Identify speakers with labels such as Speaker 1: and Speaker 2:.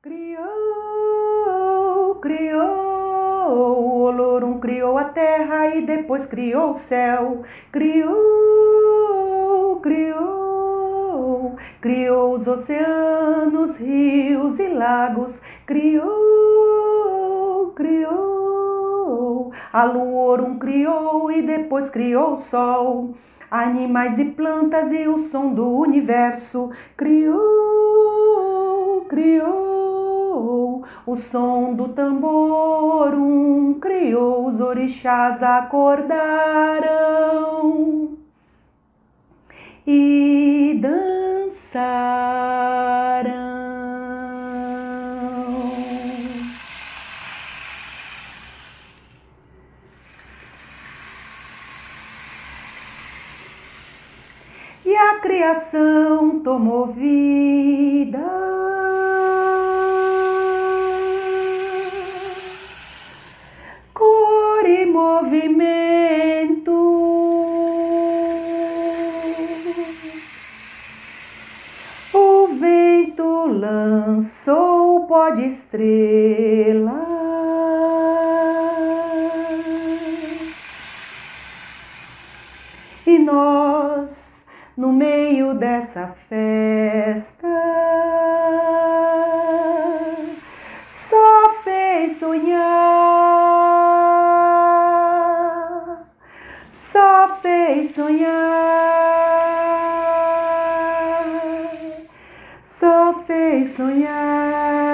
Speaker 1: Criou, criou, o Olorum criou a terra e depois criou o céu. Criou, criou, criou os oceanos, rios e lagos. Criou, criou, a Luorum criou e depois criou o sol. Animais e plantas e o som do universo. Criou, criou o som do tambor, um criou, os orixás acordaram e dançaram. E a criação tomou vida. Lançou pó de estrela. E nós, no meio dessa festa, só fez sonhar fez sonhar. soñar.